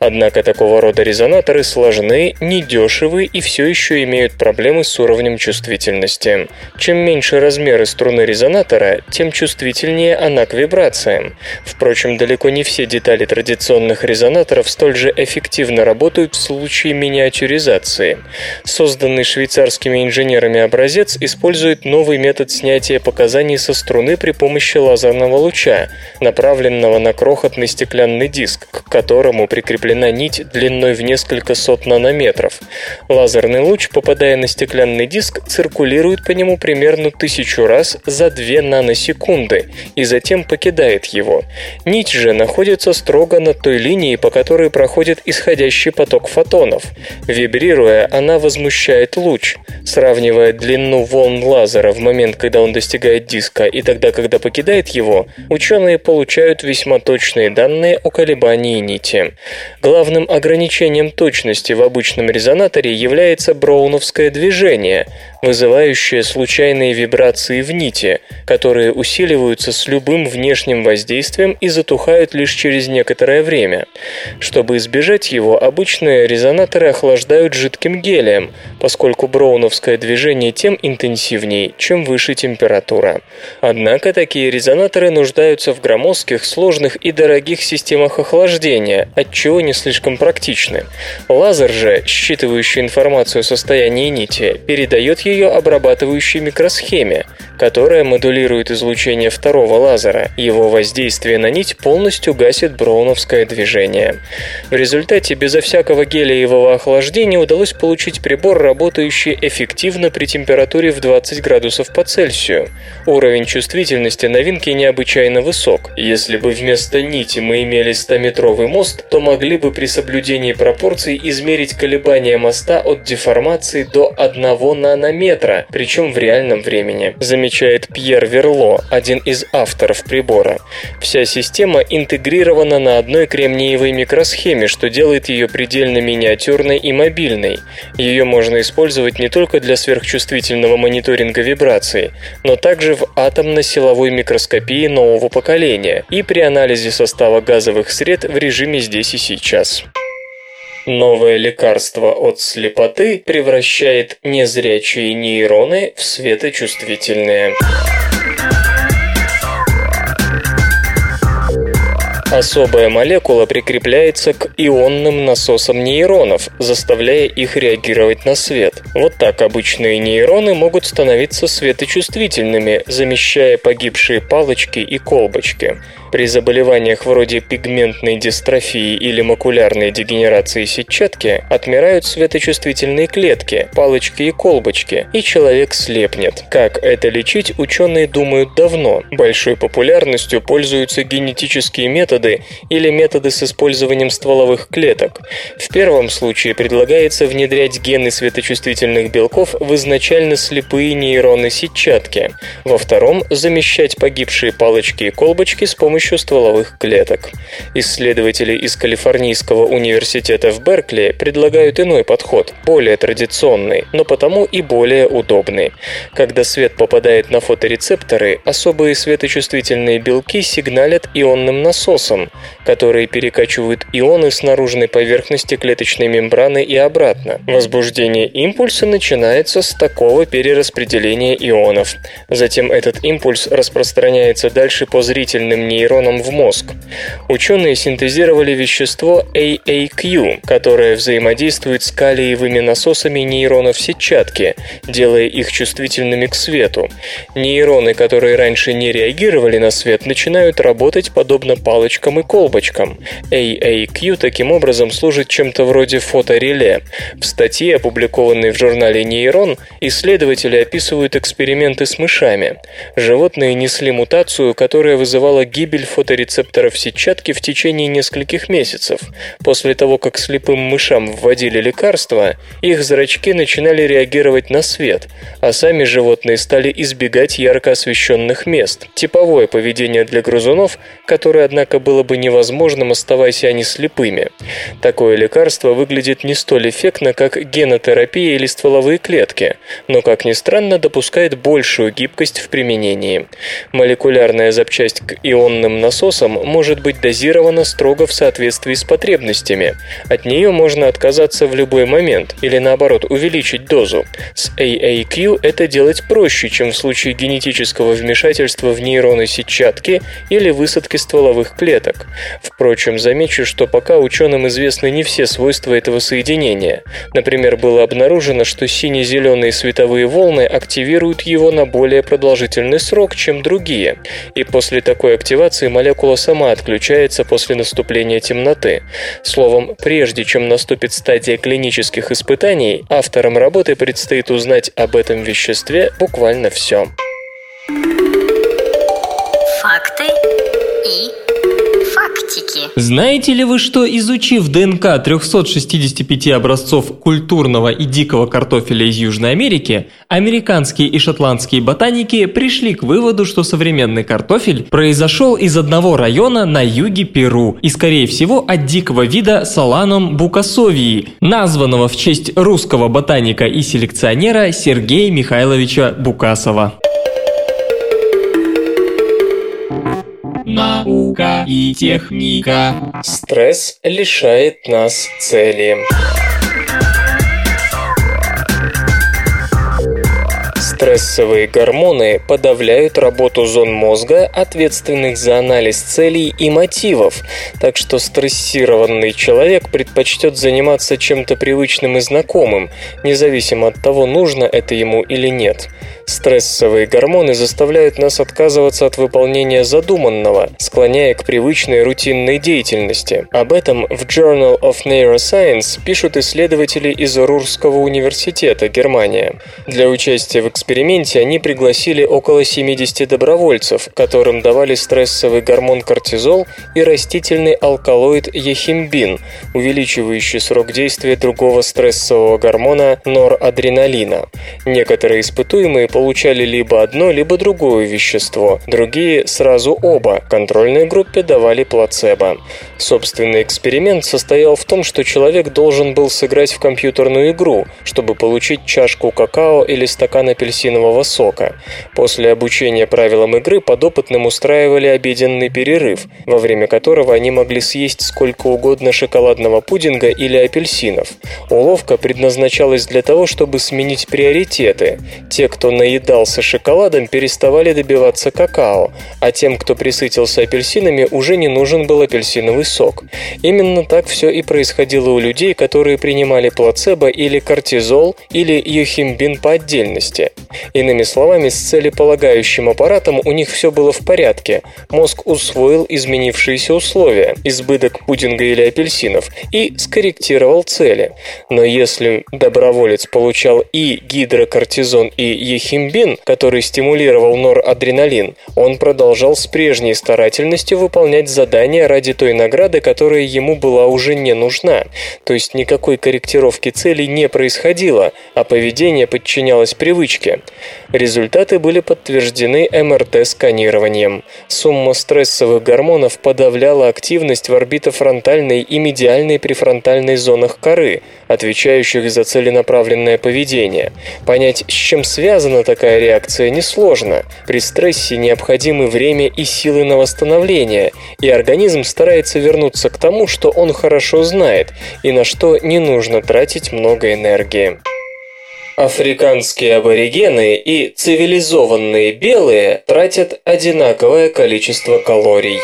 S3: Однако такого рода резонаторы сложны, недешевы и все еще имеют проблемы с уровнем чувствительности. Чем меньше размеры струны резонатора, тем чувствительнее она к вибрациям. Впрочем, далеко не все детали традиционных резонаторов столь же эффективно работают работают в случае миниатюризации. Созданный швейцарскими инженерами образец использует новый метод снятия показаний со струны при помощи лазерного луча, направленного на крохотный стеклянный диск, к которому прикреплена нить длиной в несколько сот нанометров. Лазерный луч, попадая на стеклянный диск, циркулирует по нему примерно тысячу раз за 2 наносекунды и затем покидает его. Нить же находится строго над той линией, по которой проходит исходящий поток фотонов. Вибрируя, она возмущает луч. Сравнивая длину волн лазера в момент, когда он достигает диска, и тогда, когда покидает его, ученые получают весьма точные данные о колебании нити. Главным ограничением точности в обычном резонаторе является броуновское движение, вызывающее случайные вибрации в нити, которые усиливаются с любым внешним воздействием и затухают лишь через некоторое время. Чтобы избежать его, обычные резонаторы охлаждают жидким гелием, поскольку броуновское движение тем интенсивнее, чем выше температура. Однако такие резонаторы нуждаются в громоздких, сложных и дорогих системах охлаждения, отчего не слишком практичны. Лазер же, считывающий информацию о состоянии нити, передает ее обрабатывающей микросхеме, которая модулирует излучение второго лазера. Его воздействие на нить полностью гасит броуновское движение. В результате безо всякого гелиевого охлаждения удалось получить прибор, работающий эффективно при температуре в 20 градусов по Цельсию. Уровень чувствительности новинки необычайно высок. Если бы вместо нити мы имели 100-метровый мост, то могли бы при соблюдении пропорций измерить колебания моста от деформации до 1 нанометра, причем в реальном времени. Замечает Пьер Верло, один из авторов прибора. Вся система интегрирована на одной кремниевой микросхеме, что делает ее предельно миниатюрной и мобильной. Ее можно использовать не только для сверхчувствительного мониторинга вибраций, но также в атомно-силовой микроскопии нового поколения и при анализе состава газовых сред в режиме здесь и сейчас. Новое лекарство от слепоты превращает незрячие нейроны в светочувствительные. Особая молекула прикрепляется к ионным насосам нейронов, заставляя их реагировать на свет. Вот так обычные нейроны могут становиться светочувствительными, замещая погибшие палочки и колбочки. При заболеваниях вроде пигментной дистрофии или макулярной дегенерации сетчатки отмирают светочувствительные клетки, палочки и колбочки, и человек слепнет. Как это лечить, ученые думают давно. Большой популярностью пользуются генетические методы или методы с использованием стволовых клеток. В первом случае предлагается внедрять гены светочувствительных белков в изначально слепые нейроны сетчатки. Во втором – замещать погибшие палочки и колбочки с помощью помощью стволовых клеток. Исследователи из Калифорнийского университета в Беркли предлагают иной подход, более традиционный, но потому и более удобный. Когда свет попадает на фоторецепторы, особые светочувствительные белки сигналят ионным насосом, которые перекачивают ионы с наружной поверхности клеточной мембраны и обратно. Возбуждение импульса начинается с такого перераспределения ионов. Затем этот импульс распространяется дальше по зрительным нейронам нейронам в мозг. Ученые синтезировали вещество AAQ, которое взаимодействует с калиевыми насосами нейронов сетчатки, делая их чувствительными к свету. Нейроны, которые раньше не реагировали на свет, начинают работать подобно палочкам и колбочкам. AAQ таким образом служит чем-то вроде фотореле. В статье, опубликованной в журнале Нейрон, исследователи описывают эксперименты с мышами. Животные несли мутацию, которая вызывала гибель гибель фоторецепторов сетчатки в течение нескольких месяцев. После того, как слепым мышам вводили лекарства, их зрачки начинали реагировать на свет, а сами животные стали избегать ярко освещенных мест. Типовое поведение для грызунов, которое, однако, было бы невозможным, оставаясь они слепыми. Такое лекарство выглядит не столь эффектно, как генотерапия или стволовые клетки, но, как ни странно, допускает большую гибкость в применении. Молекулярная запчасть к ионным дыхательным насосом может быть дозирована строго в соответствии с потребностями. От нее можно отказаться в любой момент или наоборот увеличить дозу. С AAQ это делать проще, чем в случае генетического вмешательства в нейроны сетчатки или высадки стволовых клеток. Впрочем, замечу, что пока ученым известны не все свойства этого соединения. Например, было обнаружено, что сине-зеленые световые волны активируют его на более продолжительный срок, чем другие, и после такой активации молекула сама отключается после наступления темноты. Словом, прежде чем наступит стадия клинических испытаний, авторам работы предстоит узнать об этом веществе буквально все.
S6: Факты
S4: Знаете ли вы, что изучив ДНК 365 образцов культурного и дикого картофеля из Южной Америки, американские и шотландские ботаники пришли к выводу, что современный картофель произошел из одного района на юге Перу и, скорее всего, от дикого вида Соланом букасовии, названного в честь русского ботаника и селекционера Сергея Михайловича Букасова.
S2: Наука и техника.
S3: Стресс лишает нас цели. Стрессовые гормоны подавляют работу зон мозга, ответственных за анализ целей и мотивов, так что стрессированный человек предпочтет заниматься чем-то привычным и знакомым, независимо от того, нужно это ему или нет. Стрессовые гормоны заставляют нас отказываться от выполнения задуманного, склоняя к привычной рутинной деятельности. Об этом в Journal of Neuroscience пишут исследователи из Рурского университета, Германия. Для участия в эксперименте они пригласили около 70 добровольцев, которым давали стрессовый гормон кортизол и растительный алкалоид ехимбин, увеличивающий срок действия другого стрессового гормона норадреналина. Некоторые испытуемые получали либо одно, либо другое вещество, другие сразу оба. Контрольной группе давали плацебо. Собственный эксперимент состоял в том, что человек должен был сыграть в компьютерную игру, чтобы получить чашку какао или стакан апельсинового сока. После обучения правилам игры подопытным устраивали обеденный перерыв, во время которого они могли съесть сколько угодно шоколадного пудинга или апельсинов. Уловка предназначалась для того, чтобы сменить приоритеты. Те, кто на наедался шоколадом, переставали добиваться какао, а тем, кто присытился апельсинами, уже не нужен был апельсиновый сок. Именно так все и происходило у людей, которые принимали плацебо или кортизол или юхимбин по отдельности. Иными словами, с целеполагающим аппаратом у них все было в порядке. Мозг усвоил изменившиеся условия, избыток пудинга или апельсинов, и скорректировал цели. Но если доброволец получал и гидрокортизон, и ехимбин, химбин, который стимулировал норадреналин, он продолжал с прежней старательностью выполнять задания ради той награды, которая ему была уже не нужна. То есть никакой корректировки целей не происходило, а поведение подчинялось привычке. Результаты были подтверждены МРТ-сканированием. Сумма стрессовых гормонов подавляла активность в орбитофронтальной и медиальной префронтальной зонах коры, отвечающих за целенаправленное поведение. Понять, с чем связана такая реакция, несложно. При стрессе необходимы время и силы на восстановление, и организм старается вернуться к тому, что он хорошо знает, и на что не нужно тратить много энергии. Африканские аборигены и цивилизованные белые тратят одинаковое количество калорий.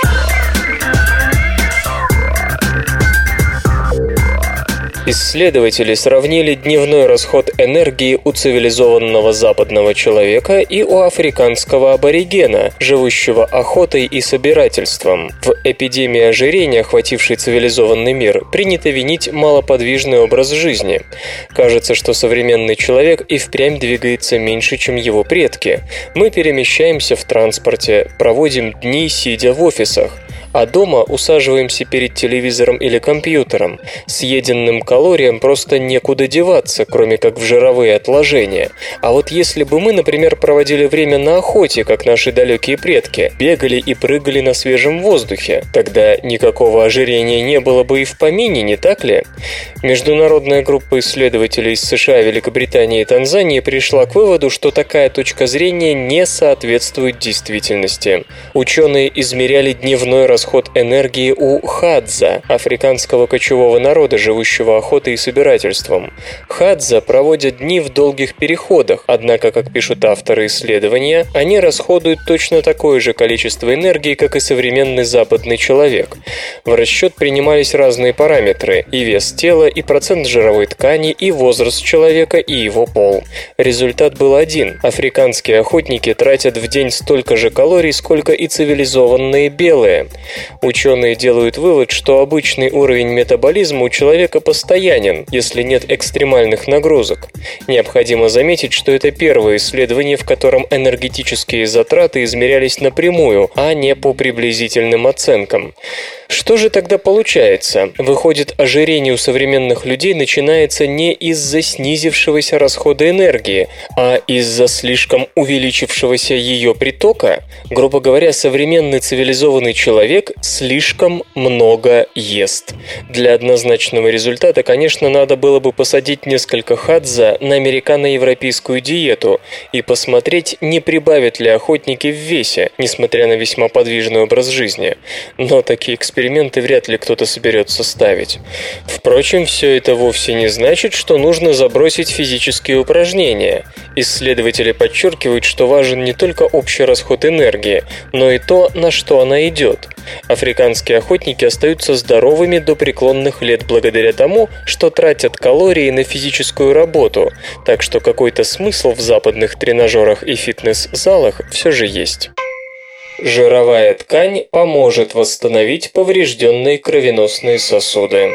S3: Исследователи сравнили дневной расход энергии у цивилизованного западного человека и у африканского аборигена, живущего охотой и собирательством. В эпидемии ожирения, охватившей цивилизованный мир, принято винить малоподвижный образ жизни. Кажется, что современный человек и впрямь двигается меньше, чем его предки. Мы перемещаемся в транспорте, проводим дни, сидя в офисах. А дома усаживаемся перед телевизором или компьютером. Съеденным калориям просто некуда деваться, кроме как в жировые отложения. А вот если бы мы, например, проводили время на охоте, как наши далекие предки, бегали и прыгали на свежем воздухе, тогда никакого ожирения не было бы и в помине, не так ли? Международная группа исследователей из США, Великобритании и Танзании пришла к выводу, что такая точка зрения не соответствует действительности. Ученые измеряли дневной расход энергии у хадза, африканского кочевого народа, живущего охотой и собирательством. Хадза проводят дни в долгих переходах, однако, как пишут авторы исследования, они расходуют точно такое же количество энергии, как и современный западный человек. В расчет принимались разные параметры – и вес тела, и процент жировой ткани, и возраст человека, и его пол. Результат был один – африканские охотники тратят в день столько же калорий, сколько и цивилизованные белые. Ученые делают вывод, что обычный уровень метаболизма у человека постоянен, если нет экстремальных нагрузок. Необходимо заметить, что это первое исследование, в котором энергетические затраты измерялись напрямую, а не по приблизительным оценкам. Что же тогда получается? Выходит, ожирение у современных людей начинается не из-за снизившегося расхода энергии, а из-за слишком увеличившегося ее притока? Грубо говоря, современный цивилизованный человек слишком много ест. Для однозначного результата, конечно, надо было бы посадить несколько хадза на американо-европейскую диету и посмотреть, не прибавят ли охотники в весе, несмотря на весьма подвижный образ жизни. Но такие эксперименты вряд ли кто-то соберется ставить. Впрочем, все это вовсе не значит, что нужно забросить физические упражнения. Исследователи подчеркивают, что важен не только общий расход энергии, но и то, на что она идет. Африканские охотники остаются здоровыми до преклонных лет благодаря тому, что тратят калории на физическую работу, так что какой-то смысл в западных тренажерах и фитнес-залах все же есть. Жировая ткань поможет восстановить поврежденные кровеносные сосуды.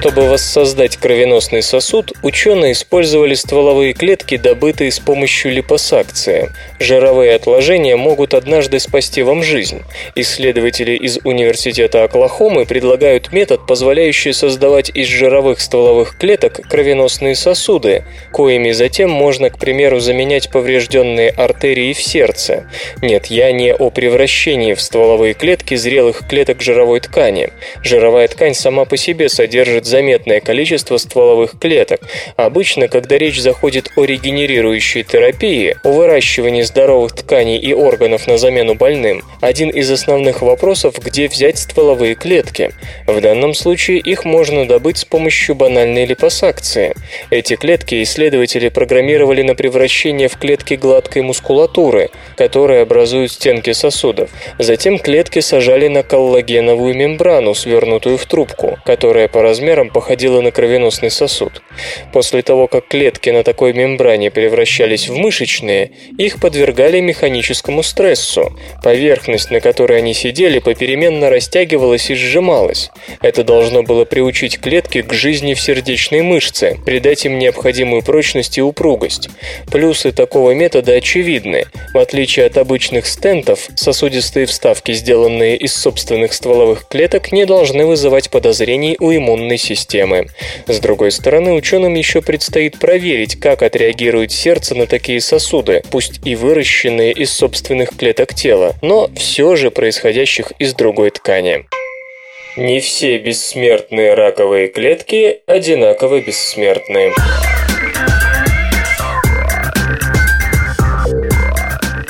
S3: Чтобы воссоздать кровеносный сосуд, ученые использовали стволовые клетки, добытые с помощью липосакции. Жировые отложения могут однажды спасти вам жизнь. Исследователи из Университета Оклахомы предлагают метод, позволяющий создавать из жировых стволовых клеток кровеносные сосуды, коими затем можно, к примеру, заменять поврежденные артерии в сердце. Нет, я не о превращении в стволовые клетки зрелых клеток жировой ткани. Жировая ткань сама по себе содержит заметное количество стволовых клеток. Обычно, когда речь заходит о регенерирующей терапии, о выращивании здоровых тканей и органов на замену больным, один из основных вопросов, где взять стволовые клетки. В данном случае их можно добыть с помощью банальной липосакции. Эти клетки исследователи программировали на превращение в клетки гладкой мускулатуры, которые образуют стенки сосудов. Затем клетки сажали на коллагеновую мембрану, свернутую в трубку, которая по размерам размером походила на кровеносный сосуд. После того, как клетки на такой мембране превращались в мышечные, их подвергали механическому стрессу. Поверхность, на которой они сидели, попеременно растягивалась и сжималась. Это должно было приучить клетки к жизни в сердечной мышце, придать им необходимую прочность и упругость. Плюсы такого метода очевидны. В отличие от обычных стентов, сосудистые вставки, сделанные из собственных стволовых клеток, не должны вызывать подозрений у иммунной системы системы. С другой стороны, ученым еще предстоит проверить, как отреагирует сердце на такие сосуды, пусть и выращенные из собственных клеток тела, но все же происходящих из другой ткани. Не все бессмертные раковые клетки одинаково бессмертны.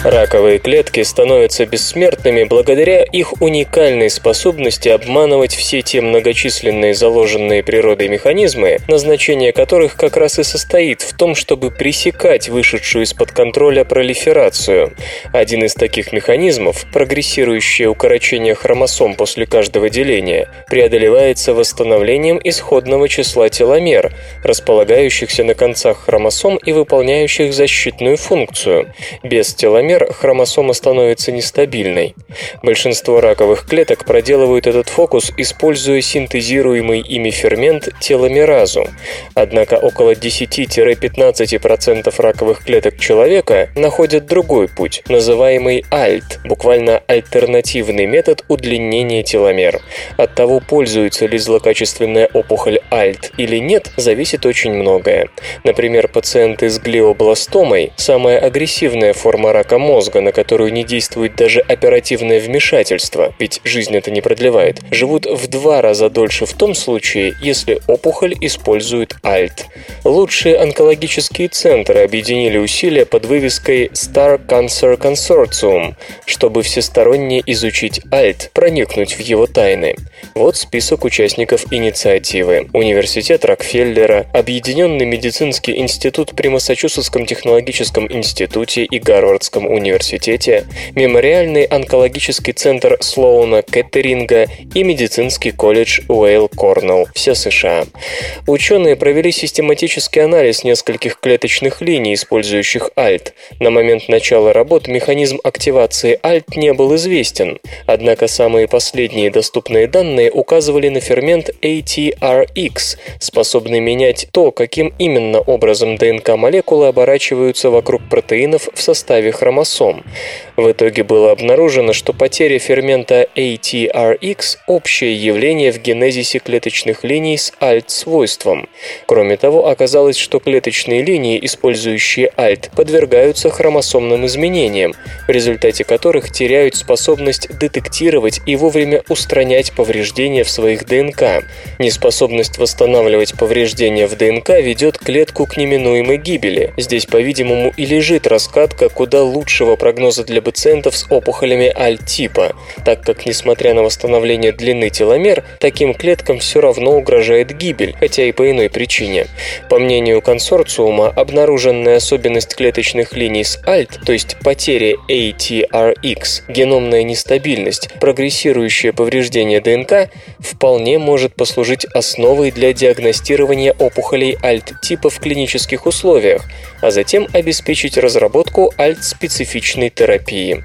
S3: Раковые клетки становятся бессмертными благодаря их уникальной способности обманывать все те многочисленные заложенные природой механизмы, назначение которых как раз и состоит в том, чтобы пресекать вышедшую из-под контроля пролиферацию. Один из таких механизмов, прогрессирующее укорочение хромосом после каждого деления, преодолевается восстановлением исходного числа теломер, располагающихся на концах хромосом и выполняющих защитную функцию. Без теломер теломер, хромосома становится нестабильной. Большинство раковых клеток проделывают этот фокус, используя синтезируемый ими фермент теломеразу. Однако около 10-15% раковых клеток человека находят другой путь, называемый ALT, буквально альтернативный метод удлинения теломер. От того, пользуется ли злокачественная опухоль ALT или нет, зависит очень многое. Например, пациенты с глиобластомой, самая агрессивная форма рака мозга, на которую не действует даже оперативное вмешательство, ведь жизнь это не продлевает, живут в два раза дольше в том случае, если опухоль использует ALT. Лучшие онкологические центры объединили усилия под вывеской Star Cancer Consortium, чтобы всесторонне изучить ALT, проникнуть в его тайны. Вот список участников инициативы. Университет Рокфеллера, Объединенный медицинский институт при Массачусетском технологическом институте и Гарвардском университете, Мемориальный онкологический центр Слоуна Кеттеринга и медицинский колледж Уэйл Корнелл, все США. Ученые провели систематический анализ нескольких клеточных линий, использующих ALT. На момент начала работ механизм активации ALT не был известен, однако самые последние доступные данные указывали на фермент ATRX, способный менять то, каким именно образом ДНК-молекулы оборачиваются вокруг протеинов в составе хромосом. В итоге было обнаружено, что потеря фермента ATRX – общее явление в генезисе клеточных линий с ALT-свойством. Кроме того, оказалось, что клеточные линии, использующие ALT, подвергаются хромосомным изменениям, в результате которых теряют способность детектировать и вовремя устранять повреждения в своих ДНК. Неспособность восстанавливать повреждения в ДНК ведет клетку к неминуемой гибели. Здесь, по-видимому, и лежит раскатка куда лучшего прогноза для пациентов с опухолями Аль-типа, так как, несмотря на восстановление длины теломер, таким клеткам все равно угрожает гибель, хотя и по иной причине. По мнению консорциума, обнаруженная особенность клеточных линий с ALT, то есть потеря ATRX, геномная нестабильность, прогрессирующее повреждение ДНК, вполне может послужить основой для диагностирования опухолей ALT-типа в клинических условиях, а затем обеспечить разработку ALT-специфичной терапии.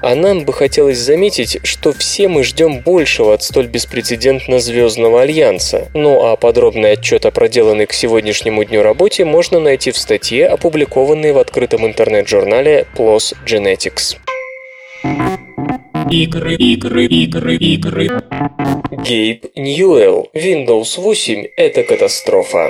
S3: А нам бы хотелось заметить, что все мы ждем большего от столь беспрецедентно звездного альянса. Ну а подробный отчет о проделанной к сегодняшнему дню работе можно найти в статье, опубликованной в открытом интернет-журнале PLOS Genetics.
S2: Игры, игры, игры, игры.
S3: Гейб Ньюэлл. Windows 8 – это катастрофа.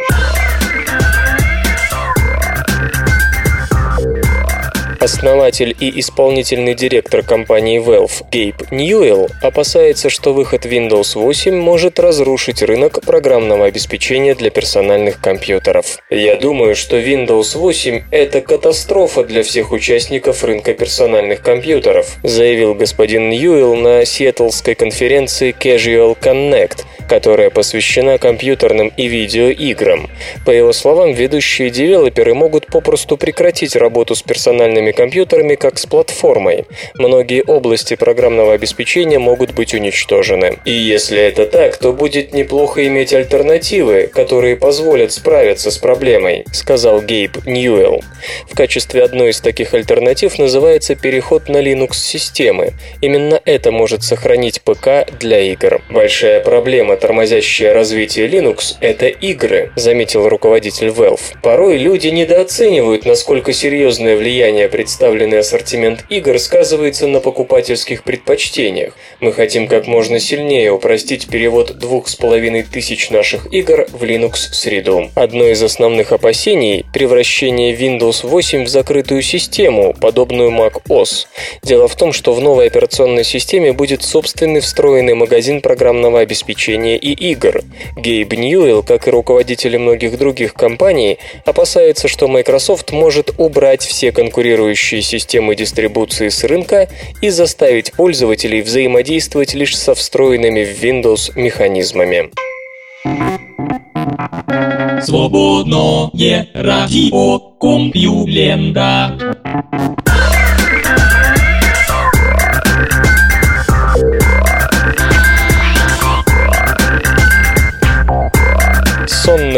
S3: Основатель и исполнительный директор компании Valve Гейб Ньюэлл опасается, что выход Windows 8 может разрушить рынок программного обеспечения для персональных компьютеров. «Я думаю, что Windows 8 – это катастрофа для всех участников рынка персональных компьютеров», заявил господин Ньюэлл на сиэтлской конференции Casual Connect, которая посвящена компьютерным и видеоиграм. По его словам, ведущие девелоперы могут попросту прекратить работу с персональными компьютерами как с платформой. Многие области программного обеспечения могут быть уничтожены. И если это так, то будет неплохо иметь альтернативы, которые позволят справиться с проблемой, сказал Гейб Ньюэлл. В качестве одной из таких альтернатив называется переход на Linux-системы. Именно это может сохранить ПК для игр. Большая проблема, тормозящая развитие Linux, это игры, заметил руководитель Valve. Порой люди недооценивают, насколько серьезное влияние представленный ассортимент игр сказывается на покупательских предпочтениях. Мы хотим как можно сильнее упростить перевод двух с половиной тысяч наших игр в Linux-среду. Одно из основных опасений – превращение Windows 8 в закрытую систему, подобную Mac OS. Дело в том, что в новой операционной системе будет собственный встроенный магазин программного обеспечения и игр. Гейб Ньюэлл, как и руководители многих других компаний, опасается, что Microsoft может убрать все конкурирующие конкурирующие системы дистрибуции с рынка и заставить пользователей взаимодействовать лишь со встроенными в Windows механизмами.
S2: Свободное радио Компьюлента.